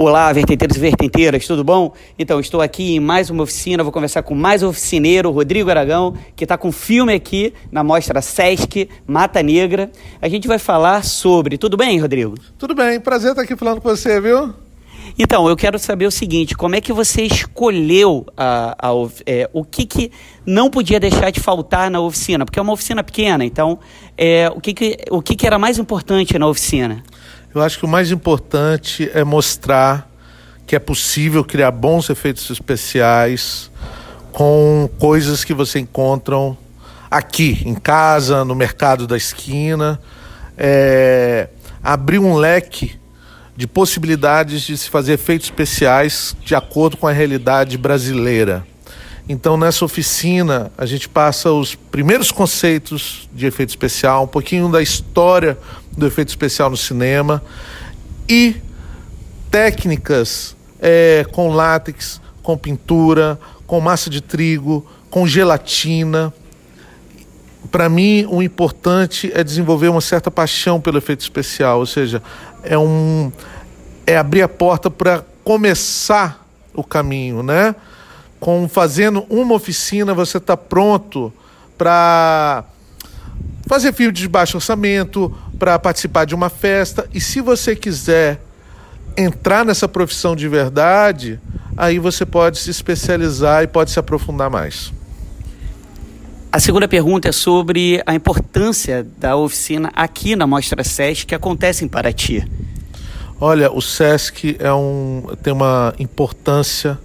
Olá, vertenteiros e vertenteiras, tudo bom? Então, estou aqui em mais uma oficina, vou conversar com mais um oficineiro, Rodrigo Aragão, que está com filme aqui na mostra Sesc Mata Negra. A gente vai falar sobre. Tudo bem, Rodrigo? Tudo bem, prazer estar aqui falando com você, viu? Então, eu quero saber o seguinte: como é que você escolheu a, a, é, o que, que não podia deixar de faltar na oficina? Porque é uma oficina pequena, então é, o, que, que, o que, que era mais importante na oficina? Eu acho que o mais importante é mostrar que é possível criar bons efeitos especiais com coisas que você encontram aqui, em casa, no mercado da esquina. É, abrir um leque de possibilidades de se fazer efeitos especiais de acordo com a realidade brasileira. Então, nessa oficina, a gente passa os primeiros conceitos de efeito especial, um pouquinho da história do efeito especial no cinema e técnicas é, com látex, com pintura, com massa de trigo, com gelatina. Para mim, o importante é desenvolver uma certa paixão pelo efeito especial, ou seja, é um é abrir a porta para começar o caminho, né? Com fazendo uma oficina, você está pronto para fazer filme de baixo orçamento, para participar de uma festa. E se você quiser entrar nessa profissão de verdade, aí você pode se especializar e pode se aprofundar mais. A segunda pergunta é sobre a importância da oficina aqui na Mostra SESC que acontece em Paraty. Olha, o SESC é um, tem uma importância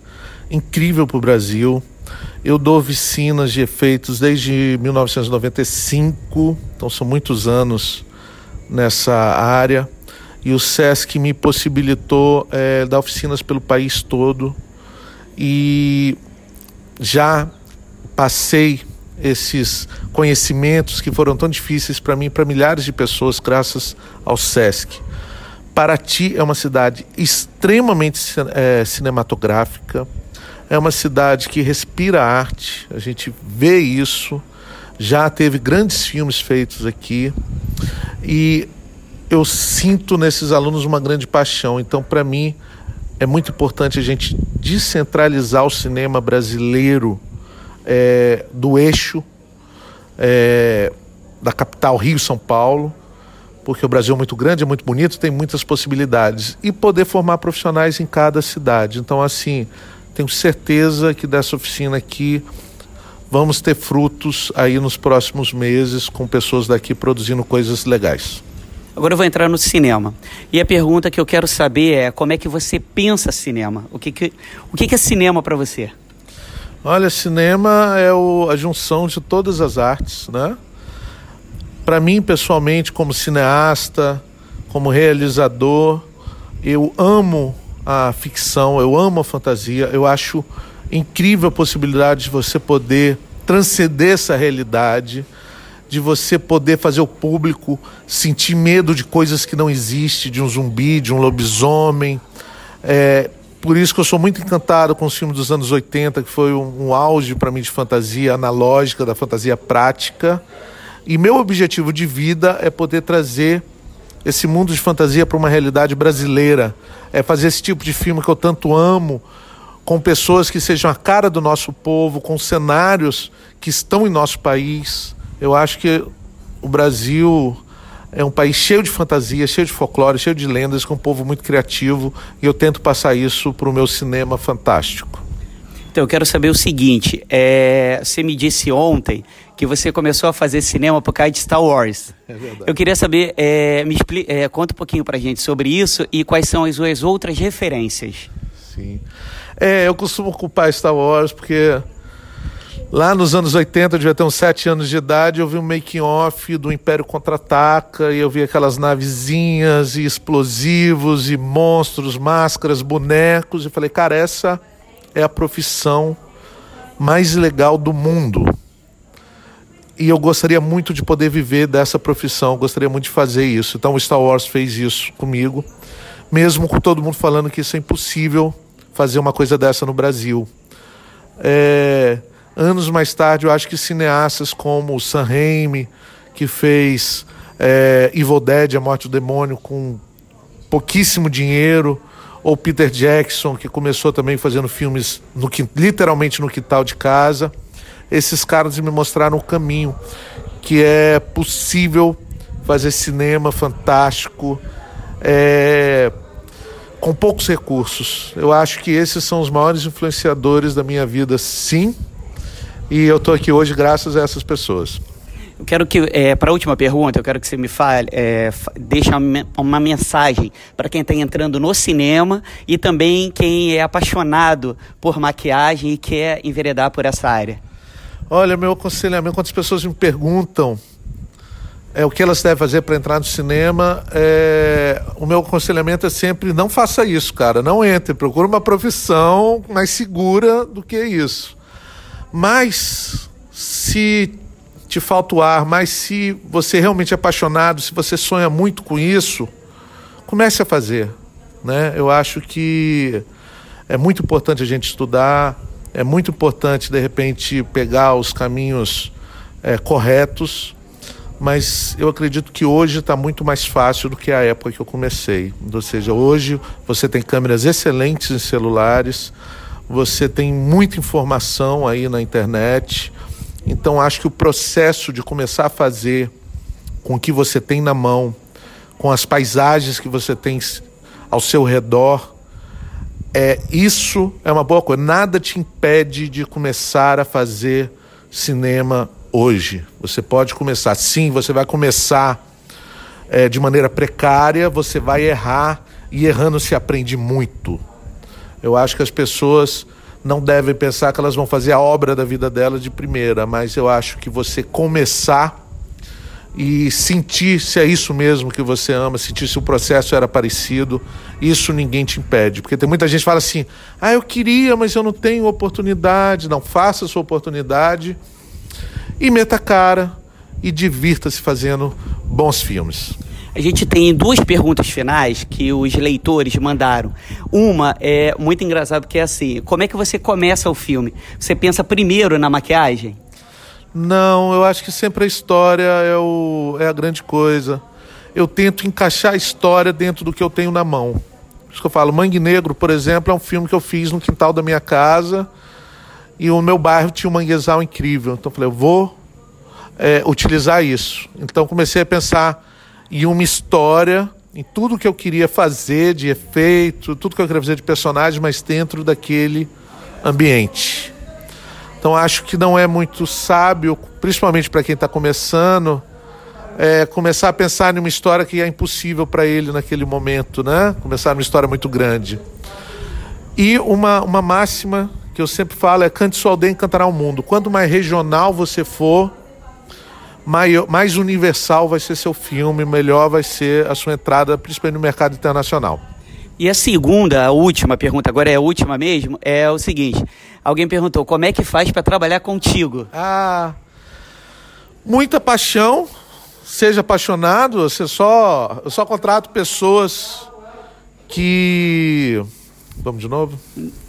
incrível para o Brasil. Eu dou oficinas de efeitos desde 1995, então são muitos anos nessa área. E o SESC me possibilitou é, dar oficinas pelo país todo. E já passei esses conhecimentos que foram tão difíceis para mim, para milhares de pessoas, graças ao SESC. Paraty é uma cidade extremamente é, cinematográfica é uma cidade que respira arte, a gente vê isso. Já teve grandes filmes feitos aqui e eu sinto nesses alunos uma grande paixão. Então, para mim, é muito importante a gente descentralizar o cinema brasileiro é, do eixo é, da capital Rio-São Paulo, porque o Brasil é muito grande, é muito bonito, tem muitas possibilidades, e poder formar profissionais em cada cidade. Então, assim, tenho certeza que dessa oficina aqui vamos ter frutos aí nos próximos meses com pessoas daqui produzindo coisas legais. Agora eu vou entrar no cinema. E a pergunta que eu quero saber é como é que você pensa cinema? O que, que, o que, que é cinema para você? Olha, cinema é o, a junção de todas as artes, né? Para mim, pessoalmente, como cineasta, como realizador, eu amo a ficção, eu amo a fantasia, eu acho incrível a possibilidade de você poder transcender essa realidade, de você poder fazer o público sentir medo de coisas que não existem, de um zumbi, de um lobisomem. É, por isso que eu sou muito encantado com os filmes dos anos 80, que foi um, um auge para mim de fantasia analógica, da fantasia prática. E meu objetivo de vida é poder trazer esse mundo de fantasia para uma realidade brasileira. É fazer esse tipo de filme que eu tanto amo, com pessoas que sejam a cara do nosso povo, com cenários que estão em nosso país. Eu acho que o Brasil é um país cheio de fantasia, cheio de folclore, cheio de lendas, com um povo muito criativo, e eu tento passar isso para o meu cinema fantástico. Então, eu quero saber o seguinte: é, você me disse ontem que você começou a fazer cinema por causa de Star Wars. É verdade. Eu queria saber, é, me explica, é, conta um pouquinho pra gente sobre isso e quais são as suas outras referências. Sim. É, eu costumo ocupar Star Wars porque lá nos anos 80, eu devia ter uns 7 anos de idade, eu vi um making off do Império Contra-Ataca e eu vi aquelas navezinhas e explosivos e monstros, máscaras, bonecos e falei, cara, essa é a profissão mais legal do mundo. E eu gostaria muito de poder viver dessa profissão, gostaria muito de fazer isso. Então o Star Wars fez isso comigo, mesmo com todo mundo falando que isso é impossível fazer uma coisa dessa no Brasil. É, anos mais tarde, eu acho que cineastas como o Sam Raimi, que fez é, Evil Dead, A Morte do Demônio, com pouquíssimo dinheiro, ou Peter Jackson, que começou também fazendo filmes no, literalmente no quintal de casa. Esses caras me mostraram o caminho que é possível fazer cinema fantástico é, com poucos recursos. Eu acho que esses são os maiores influenciadores da minha vida, sim. E eu estou aqui hoje graças a essas pessoas. Eu quero que, é, para a última pergunta, eu quero que você me fale, é, deixe uma, mensagem para quem está entrando no cinema e também quem é apaixonado por maquiagem e quer enveredar por essa área. Olha, meu aconselhamento, quando as pessoas me perguntam é, o que elas devem fazer para entrar no cinema, é, o meu aconselhamento é sempre não faça isso, cara. Não entre, procure uma profissão mais segura do que isso. Mas se te falta o ar, mas se você realmente é apaixonado, se você sonha muito com isso, comece a fazer. Né? Eu acho que é muito importante a gente estudar, é muito importante, de repente, pegar os caminhos é, corretos, mas eu acredito que hoje está muito mais fácil do que a época que eu comecei. Ou seja, hoje você tem câmeras excelentes em celulares, você tem muita informação aí na internet, então acho que o processo de começar a fazer com o que você tem na mão, com as paisagens que você tem ao seu redor, é isso é uma boa coisa. Nada te impede de começar a fazer cinema hoje. Você pode começar. Sim, você vai começar é, de maneira precária, você vai errar e errando se aprende muito. Eu acho que as pessoas não devem pensar que elas vão fazer a obra da vida delas de primeira, mas eu acho que você começar e sentir se é isso mesmo que você ama, sentir se o processo era parecido, isso ninguém te impede. Porque tem muita gente que fala assim: ah, eu queria, mas eu não tenho oportunidade. Não, faça a sua oportunidade e meta cara e divirta-se fazendo bons filmes. A gente tem duas perguntas finais que os leitores mandaram. Uma é muito engraçada porque é assim: como é que você começa o filme? Você pensa primeiro na maquiagem? Não, eu acho que sempre a história é, o, é a grande coisa. Eu tento encaixar a história dentro do que eu tenho na mão. Por isso que eu falo, Mangue Negro, por exemplo, é um filme que eu fiz no quintal da minha casa e o meu bairro tinha um manguezal incrível. Então eu falei, eu vou é, utilizar isso. Então comecei a pensar e uma história em tudo que eu queria fazer de efeito, tudo que eu queria fazer de personagem, mas dentro daquele ambiente. Então acho que não é muito sábio, principalmente para quem está começando, é, começar a pensar em uma história que é impossível para ele naquele momento, né? Começar uma história muito grande. E uma, uma máxima que eu sempre falo é cante sua aldeia encantará o mundo. Quanto mais regional você for, maior, mais universal vai ser seu filme, melhor vai ser a sua entrada, principalmente no mercado internacional. E a segunda, a última pergunta, agora é a última mesmo, é o seguinte: alguém perguntou como é que faz para trabalhar contigo? Ah, muita paixão, seja apaixonado, você só, eu só contrato pessoas que Vamos de novo?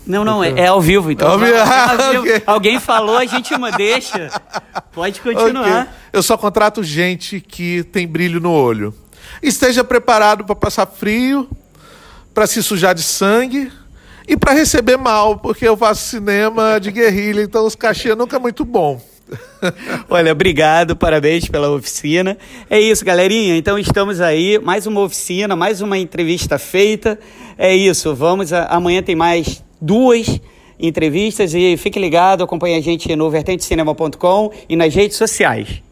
Não, não, é, é, ao vivo, então. Ao vivo. Ah, okay. Alguém falou, a gente deixa. Pode continuar. Okay. Eu só contrato gente que tem brilho no olho. Esteja preparado para passar frio, para se sujar de sangue e para receber mal, porque eu faço cinema de guerrilha, então os cachê nunca é muito bom. Olha, obrigado, parabéns pela oficina. É isso, galerinha. Então estamos aí, mais uma oficina, mais uma entrevista feita. É isso, vamos. A, amanhã tem mais duas entrevistas e fique ligado, acompanhe a gente no vertentecinema.com e nas redes sociais.